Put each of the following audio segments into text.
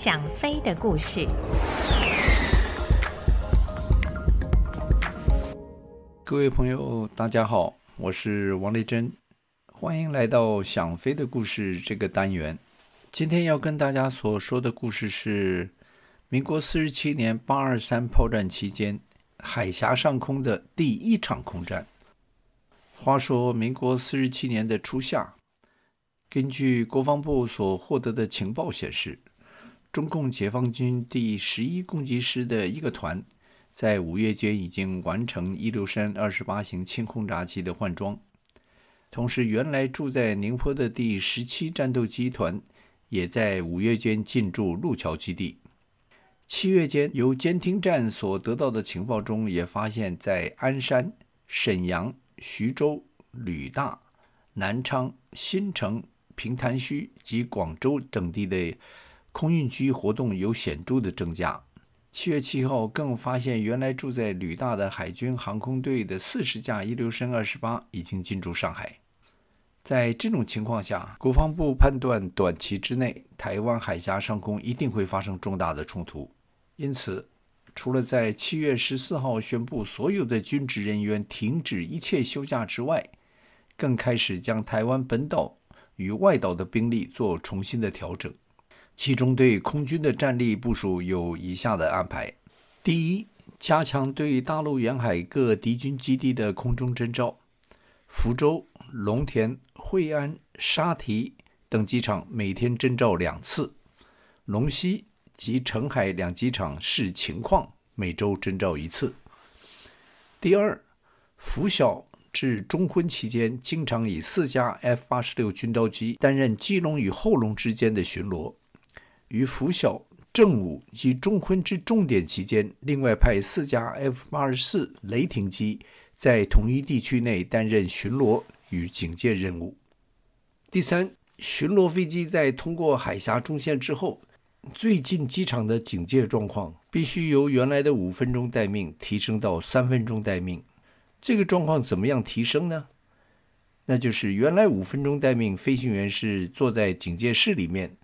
想飞的故事。各位朋友，大家好，我是王丽珍，欢迎来到《想飞的故事》这个单元。今天要跟大家所说的故事是民国四十七年八二三炮战期间，海峡上空的第一场空战。话说，民国四十七年的初夏。根据国防部所获得的情报显示，中共解放军第十一攻击师的一个团，在五月间已经完成一六三二十八型轻轰炸机的换装。同时，原来住在宁波的第十七战斗机团，也在五月间进驻路桥基地。七月间，由监听站所得到的情报中，也发现，在鞍山、沈阳、徐州、旅大、南昌、新城。平潭区及广州等地的空运区活动有显著的增加。七月七号，更发现原来住在旅大的海军航空队的四十架伊留申二十八已经进驻上海。在这种情况下，国防部判断短期之内台湾海峡上空一定会发生重大的冲突，因此，除了在七月十四号宣布所有的军职人员停止一切休假之外，更开始将台湾本岛。与外岛的兵力做重新的调整，其中对空军的战力部署有以下的安排：第一，加强对大陆沿海各敌军基地的空中侦照，福州、龙田、惠安、沙堤等机场每天征召两次，龙溪及澄海两机场视情况每周征召一次。第二，拂晓。至中昏期间，经常以四架 F 八十六军刀机担任基隆与后龙之间的巡逻；于拂晓、正午及中坤之重点期间，另外派四架 F 八十四雷霆机在同一地区内担任巡逻与警戒任务。第三，巡逻飞机在通过海峡中线之后，最近机场的警戒状况必须由原来的五分钟待命提升到三分钟待命。这个状况怎么样提升呢？那就是原来五分钟待命，飞行员是坐在警戒室里面，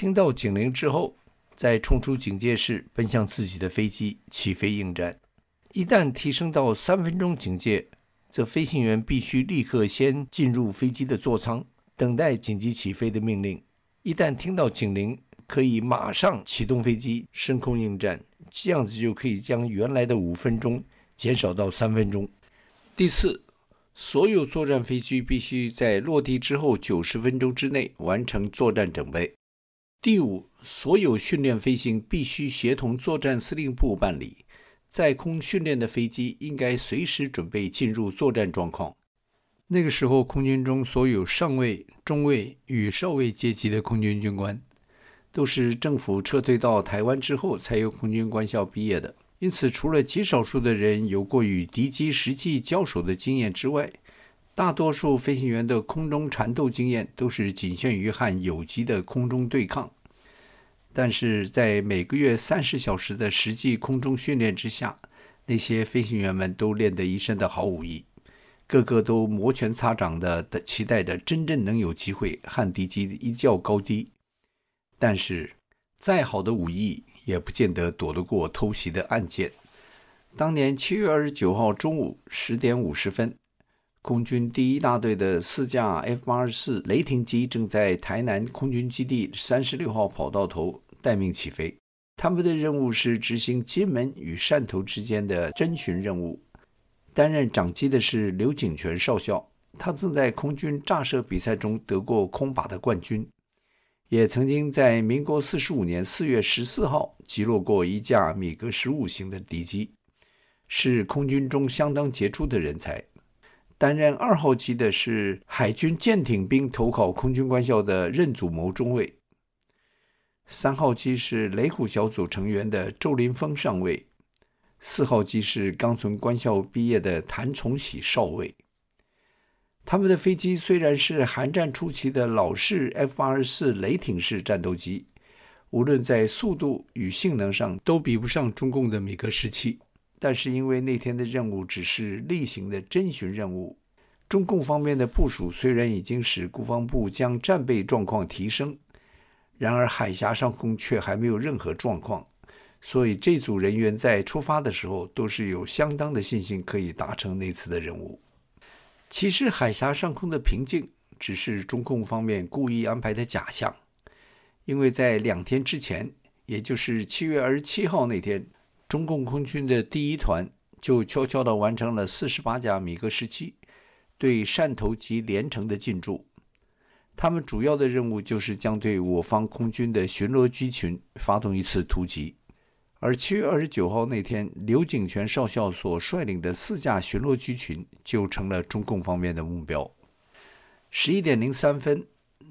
听到警铃之后，再冲出警戒室，奔向自己的飞机起飞应战。一旦提升到三分钟警戒，这飞行员必须立刻先进入飞机的座舱，等待紧急起飞的命令。一旦听到警铃，可以马上启动飞机升空应战，这样子就可以将原来的五分钟减少到三分钟。第四，所有作战飞机必须在落地之后九十分钟之内完成作战准备。第五，所有训练飞行必须协同作战司令部办理。在空训练的飞机应该随时准备进入作战状况。那个时候，空军中所有上尉、中尉与少尉阶级的空军军官，都是政府撤退到台湾之后才由空军官校毕业的。因此，除了极少数的人有过与敌机实际交手的经验之外，大多数飞行员的空中缠斗经验都是仅限于和友机的空中对抗。但是在每个月三十小时的实际空中训练之下，那些飞行员们都练得一身的好武艺，个个都摩拳擦掌的的期待着真正能有机会和敌机一较高低。但是，再好的武艺，也不见得躲得过偷袭的暗箭。当年七月二十九号中午十点五十分，空军第一大队的四架 F 八十四雷霆机正在台南空军基地三十六号跑道头待命起飞。他们的任务是执行金门与汕头之间的侦巡任务。担任长机的是刘景全少校，他曾在空军炸射比赛中得过空靶的冠军。也曾经在民国四十五年四月十四号击落过一架米格十五型的敌机，是空军中相当杰出的人才。担任二号机的是海军舰艇兵投考空军官校的任祖谋中尉，三号机是雷虎小组成员的周林峰上尉，四号机是刚从官校毕业的谭崇喜少尉。他们的飞机虽然是韩战初期的老式 F-84 雷霆式战斗机，无论在速度与性能上都比不上中共的米格十七。但是因为那天的任务只是例行的侦巡任务，中共方面的部署虽然已经使国防部将战备状况提升，然而海峡上空却还没有任何状况，所以这组人员在出发的时候都是有相当的信心可以达成那次的任务。其实海峡上空的平静只是中共方面故意安排的假象，因为在两天之前，也就是七月二十七号那天，中共空军的第一团就悄悄地完成了四十八架米格十七对汕头及连城的进驻。他们主要的任务就是将对我方空军的巡逻机群发动一次突击，而七月二十九号那天，刘景泉少校所率领的四架巡逻机群就成了中共方面的目标。十一点零三分，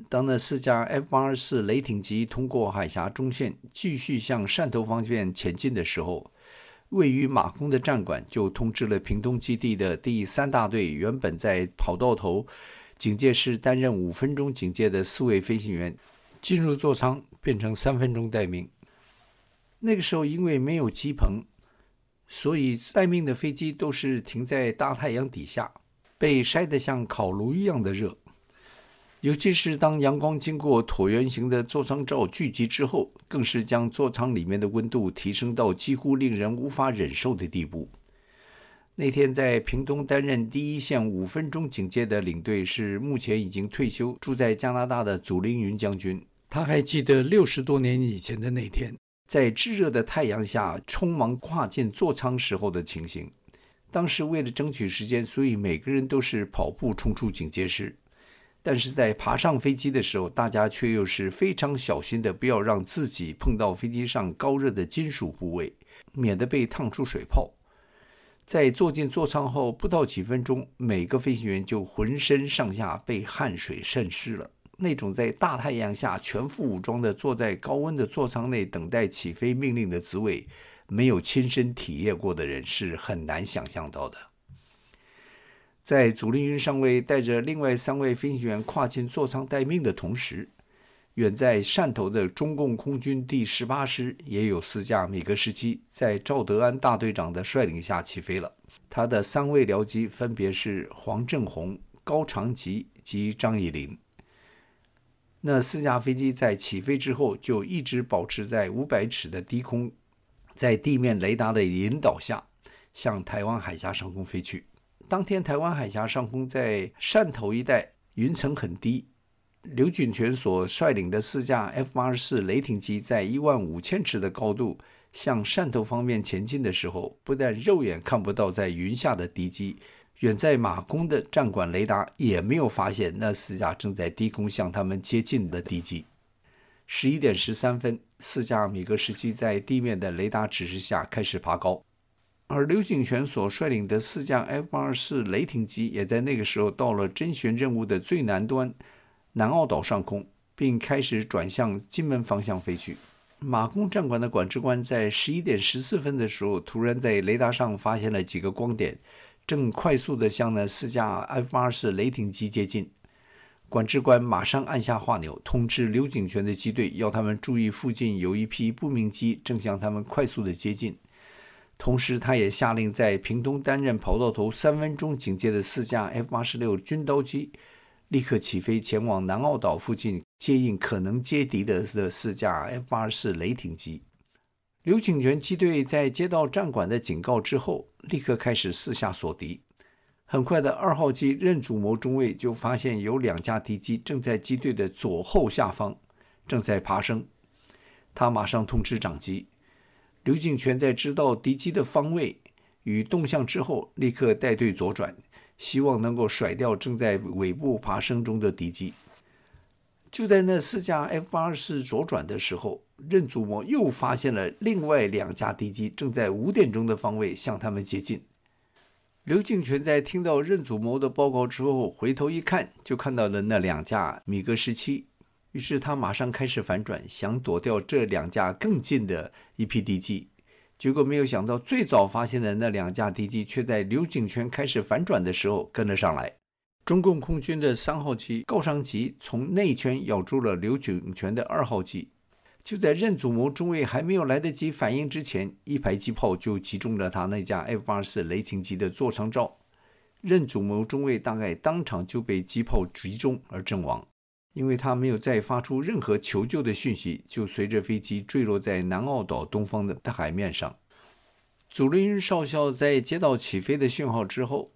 当那四架 F 八二四雷霆机通过海峡中线，继续向汕头方向前进的时候，位于马公的战管就通知了屏东基地的第三大队原本在跑道头。警戒室担任五分钟警戒的四位飞行员进入座舱，变成三分钟待命。那个时候因为没有机棚，所以待命的飞机都是停在大太阳底下，被晒得像烤炉一样的热。尤其是当阳光经过椭圆形的座舱罩聚集之后，更是将座舱里面的温度提升到几乎令人无法忍受的地步。那天在屏东担任第一线五分钟警戒的领队是目前已经退休、住在加拿大的祖凌云将军。他还记得六十多年以前的那天，在炙热的太阳下匆忙跨进座舱时候的情形。当时为了争取时间，所以每个人都是跑步冲出警戒室。但是在爬上飞机的时候，大家却又是非常小心的，不要让自己碰到飞机上高热的金属部位，免得被烫出水泡。在坐进座舱后不到几分钟，每个飞行员就浑身上下被汗水渗湿了。那种在大太阳下全副武装的坐在高温的座舱内等待起飞命令的滋味，没有亲身体验过的人是很难想象到的。在祖凌云上尉带着另外三位飞行员跨进座舱待命的同时，远在汕头的中共空军第十八师也有四架米格十七，在赵德安大队长的率领下起飞了。他的三位僚机分别是黄正鸿、高长吉及张以林。那四架飞机在起飞之后就一直保持在五百尺的低空，在地面雷达的引导下，向台湾海峡上空飞去。当天台湾海峡上空在汕头一带云层很低。刘俊泉所率领的四架 F 八十四雷霆机在一万五千尺的高度向汕头方面前进的时候，不但肉眼看不到在云下的敌机，远在马公的战管雷达也没有发现那四架正在低空向他们接近的敌机。十一点十三分，四架米格十七在地面的雷达指示下开始爬高，而刘景泉所率领的四架 F 八十四雷霆机也在那个时候到了侦寻任务的最南端。南澳岛上空，并开始转向金门方向飞去。马公战管的管制官在十一点十四分的时候，突然在雷达上发现了几个光点，正快速地向那四架 F 八四雷霆机接近。管制官马上按下话钮，通知刘景泉的机队，要他们注意附近有一批不明机正向他们快速地接近。同时，他也下令在屏东担任跑道头三分钟警戒的四架 F 八十六军刀机。立刻起飞前往南澳岛附近接应可能接敌的的四架 F 八十四雷霆机。刘景泉机队在接到战管的警告之后，立刻开始四下锁敌。很快的，二号机任祖谋中尉就发现有两架敌机正在机队的左后下方正在爬升。他马上通知长机。刘景泉在知道敌机的方位与动向之后，立刻带队左转。希望能够甩掉正在尾部爬升中的敌机。就在那四架 F 八十四左转的时候，任祖谋又发现了另外两架敌机正在五点钟的方位向他们接近。刘敬全在听到任祖谋的报告之后，回头一看，就看到了那两架米格十七，于是他马上开始反转，想躲掉这两架更近的一批敌机。结果没有想到，最早发现的那两架敌机却在刘景泉开始反转的时候跟了上来。中共空军的三号机高长吉从内圈咬住了刘景泉的二号机。就在任祖谋中尉还没有来得及反应之前，一排机炮就击中了他那架 F 八四雷霆机的座舱罩。任祖谋中尉大概当场就被机炮击中而阵亡。因为他没有再发出任何求救的讯息，就随着飞机坠落在南澳岛东方的大海面上。祖林云少校在接到起飞的讯号之后，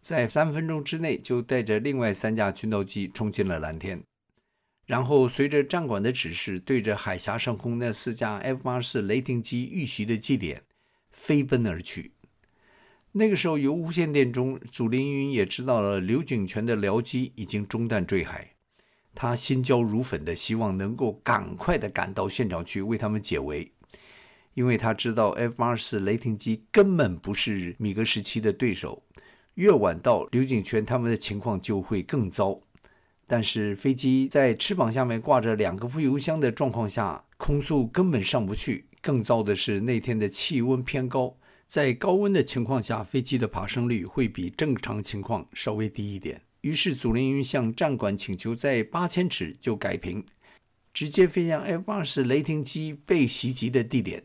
在三分钟之内就带着另外三架军斗机冲进了蓝天，然后随着战管的指示，对着海峡上空那四架 F-84 雷霆机遇袭的基点飞奔而去。那个时候，由无线电中，祖林云也知道了刘景全的僚机已经中弹坠海，他心焦如焚的希望能够赶快的赶到现场去为他们解围。因为他知道 F-84 雷霆机根本不是米格十七的对手，越晚到，刘景全他们的情况就会更糟。但是飞机在翅膀下面挂着两个副油箱的状况下，空速根本上不去。更糟的是那天的气温偏高，在高温的情况下，飞机的爬升率会比正常情况稍微低一点。于是祖林云向战管请求在八千尺就改平，直接飞向 F-84 雷霆机被袭击的地点。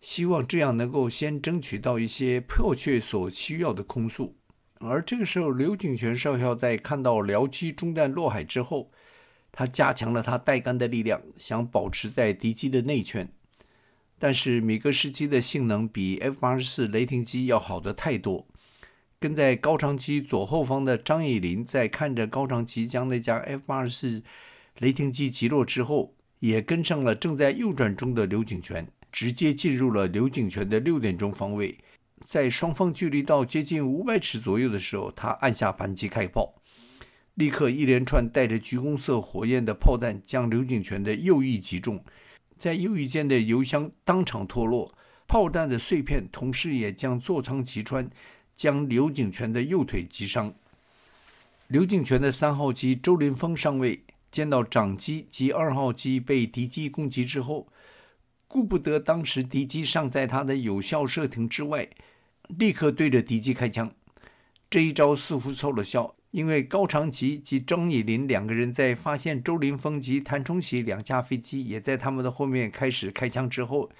希望这样能够先争取到一些迫切所需要的空速，而这个时候，刘景全少校在看到僚机中弹落海之后，他加强了他带杆的力量，想保持在敌机的内圈。但是米格十七的性能比 F 八十四雷霆机要好得太多。跟在高长机左后方的张以霖在看着高长机将那架 F 八十四雷霆机击落之后，也跟上了正在右转中的刘景全。直接进入了刘景全的六点钟方位，在双方距离到接近五百尺左右的时候，他按下扳机开炮，立刻一连串带着橘红色火焰的炮弹将刘景全的右翼击中，在右翼间的油箱当场脱落，炮弹的碎片同时也将座舱击穿，将刘景全的右腿击伤。刘景全的三号机周林峰上尉见到长机及二号机被敌机攻击之后。顾不得当时敌机尚在他的有效射程之外，立刻对着敌机开枪。这一招似乎凑了效，因为高长吉及张以霖两个人在发现周林峰及谭崇喜两架飞机也在他们的后面开始开枪之后，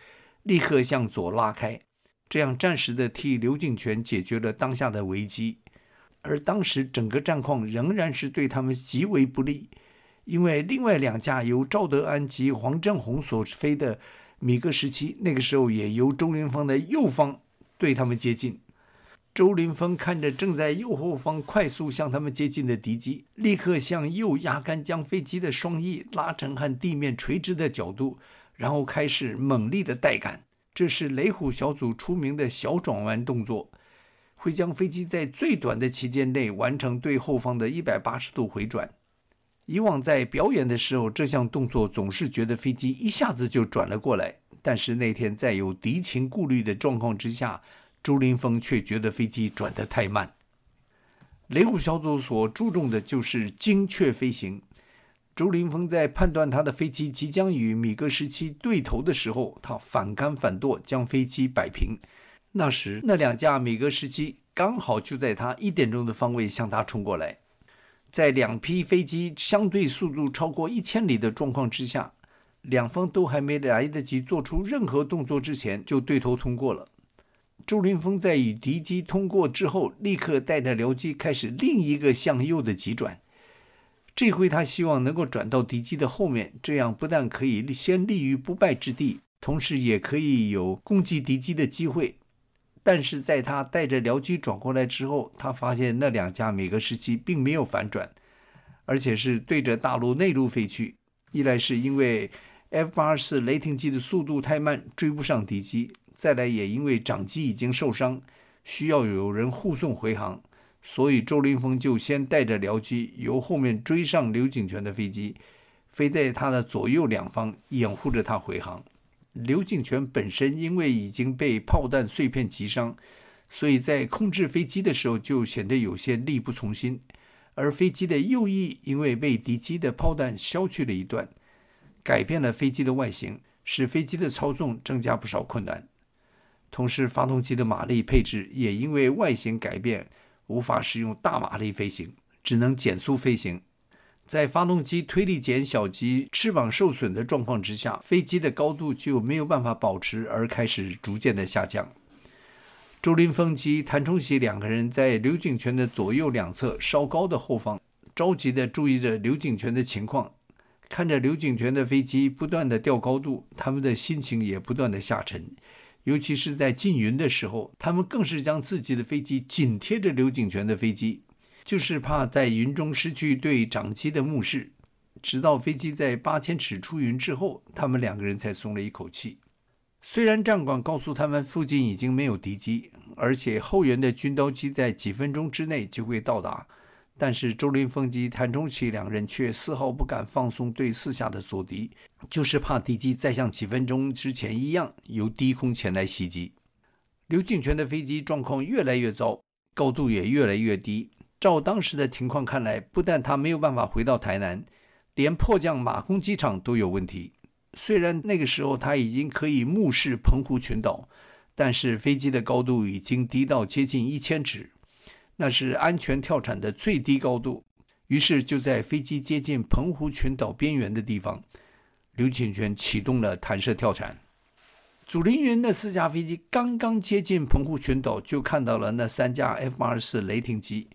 立刻向左拉开，这样暂时的替刘景全解决了当下的危机。而当时整个战况仍然是对他们极为不利，因为另外两架由赵德安及黄振宏所飞的。米格十七那个时候也由周林峰的右方对他们接近。周林峰看着正在右后方快速向他们接近的敌机，立刻向右压杆，将飞机的双翼拉成和地面垂直的角度，然后开始猛力的带杆。这是雷虎小组出名的小转弯动作，会将飞机在最短的期间内完成对后方的一百八十度回转。以往在表演的时候，这项动作总是觉得飞机一下子就转了过来。但是那天在有敌情顾虑的状况之下，朱林峰却觉得飞机转得太慢。雷虎小组所注重的就是精确飞行。周林峰在判断他的飞机即将与米格十七对头的时候，他反杆反舵将飞机摆平。那时那两架米格十七刚好就在他一点钟的方位向他冲过来。在两批飞机相对速度超过一千里的状况之下，两方都还没来得及做出任何动作之前，就对头通过了。周林峰在与敌机通过之后，立刻带着僚机开始另一个向右的急转。这回他希望能够转到敌机的后面，这样不但可以先立于不败之地，同时也可以有攻击敌机的机会。但是在他带着僚机转过来之后，他发现那两架米格十七并没有反转，而且是对着大陆内陆飞去。一来是因为 F 八十四雷霆机的速度太慢，追不上敌机；再来也因为长机已经受伤，需要有人护送回航，所以周林峰就先带着僚机由后面追上刘景全的飞机，飞在他的左右两方，掩护着他回航。刘景全本身因为已经被炮弹碎片击伤，所以在控制飞机的时候就显得有些力不从心。而飞机的右翼因为被敌机的炮弹削去了一段，改变了飞机的外形，使飞机的操纵增加不少困难。同时，发动机的马力配置也因为外形改变，无法使用大马力飞行，只能减速飞行。在发动机推力减小及翅膀受损的状况之下，飞机的高度就没有办法保持，而开始逐渐的下降。周林峰及谭崇喜两个人在刘景全的左右两侧稍高的后方，着急的注意着刘景泉的情况，看着刘景泉的飞机不断的掉高度，他们的心情也不断的下沉。尤其是在进云的时候，他们更是将自己的飞机紧贴着刘景泉的飞机，就是怕在云中失去对掌机的目视。直到飞机在八千尺出云之后，他们两个人才松了一口气。虽然战管告诉他们附近已经没有敌机，而且后援的军刀机在几分钟之内就会到达，但是周林峰及谭中奇两人却丝毫不敢放松对四下的阻敌，就是怕敌机再像几分钟之前一样由低空前来袭击。刘敬泉的飞机状况越来越糟，高度也越来越低。照当时的情况看来，不但他没有办法回到台南。连迫降马公机场都有问题。虽然那个时候他已经可以目视澎湖群岛，但是飞机的高度已经低到接近一千尺，那是安全跳伞的最低高度。于是就在飞机接近澎湖群岛边缘的地方，刘景泉启动了弹射跳伞。祖林云的四架飞机刚刚接近澎湖群岛，就看到了那三架 F 八十四雷霆机。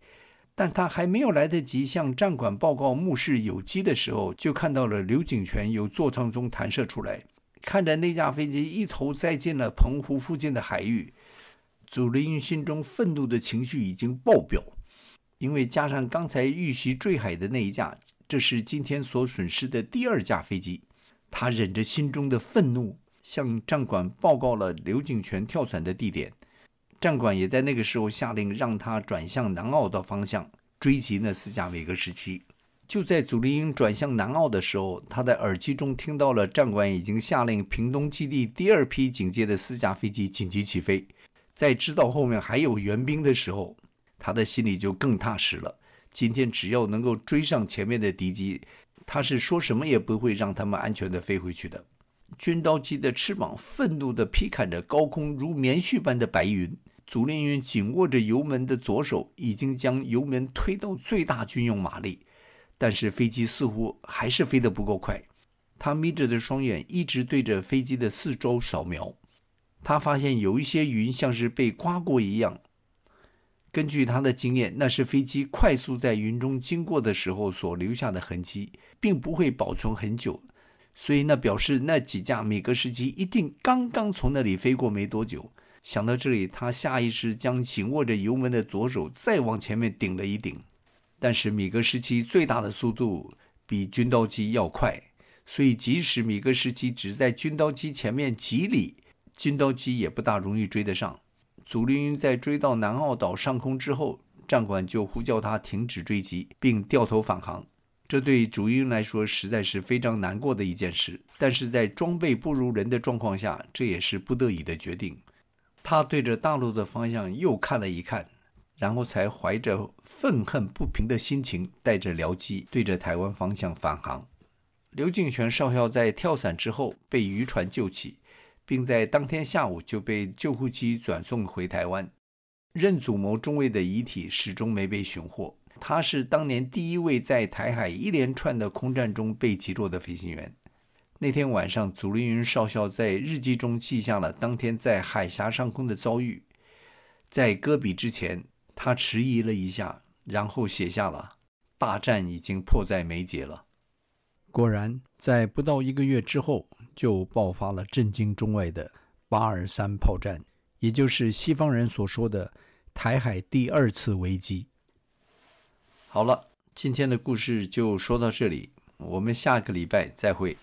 但他还没有来得及向战管报告目视有机的时候，就看到了刘景泉由座舱中弹射出来，看着那架飞机一头栽进了澎湖附近的海域。祖凌云心中愤怒的情绪已经爆表，因为加上刚才遇袭坠海的那一架，这是今天所损失的第二架飞机。他忍着心中的愤怒，向战管报告了刘景泉跳伞的地点。战管也在那个时候下令，让他转向南澳的方向追击那四架米格十七。就在祖凌云转向南澳的时候，他在耳机中听到了战管已经下令屏东基地第二批警戒的四架飞机紧急起飞。在知道后面还有援兵的时候，他的心里就更踏实了。今天只要能够追上前面的敌机，他是说什么也不会让他们安全地飞回去的。军刀机的翅膀愤怒地劈砍着高空如棉絮般的白云。祖凌云紧握着油门的左手已经将油门推到最大军用马力，但是飞机似乎还是飞得不够快。他眯着的双眼一直对着飞机的四周扫描，他发现有一些云像是被刮过一样。根据他的经验，那是飞机快速在云中经过的时候所留下的痕迹，并不会保存很久，所以那表示那几架米格十七一定刚刚从那里飞过没多久。想到这里，他下意识将紧握着油门的左手再往前面顶了一顶。但是米格十七最大的速度比军刀机要快，所以即使米格十七只在军刀机前面几里，金刀机也不大容易追得上。祖凌云在追到南澳岛上空之后，战管就呼叫他停止追击，并掉头返航。这对祖凌云来说实在是非常难过的一件事，但是在装备不如人的状况下，这也是不得已的决定。他对着大陆的方向又看了一看，然后才怀着愤恨不平的心情，带着僚机对着台湾方向返航。刘景泉少校在跳伞之后被渔船救起，并在当天下午就被救护机转送回台湾。任祖谋中尉的遗体始终没被寻获。他是当年第一位在台海一连串的空战中被击落的飞行员。那天晚上，祖林云少校在日记中记下了当天在海峡上空的遭遇。在搁笔之前，他迟疑了一下，然后写下了：“大战已经迫在眉睫了。”果然，在不到一个月之后，就爆发了震惊中外的八二三炮战，也就是西方人所说的台海第二次危机。好了，今天的故事就说到这里，我们下个礼拜再会。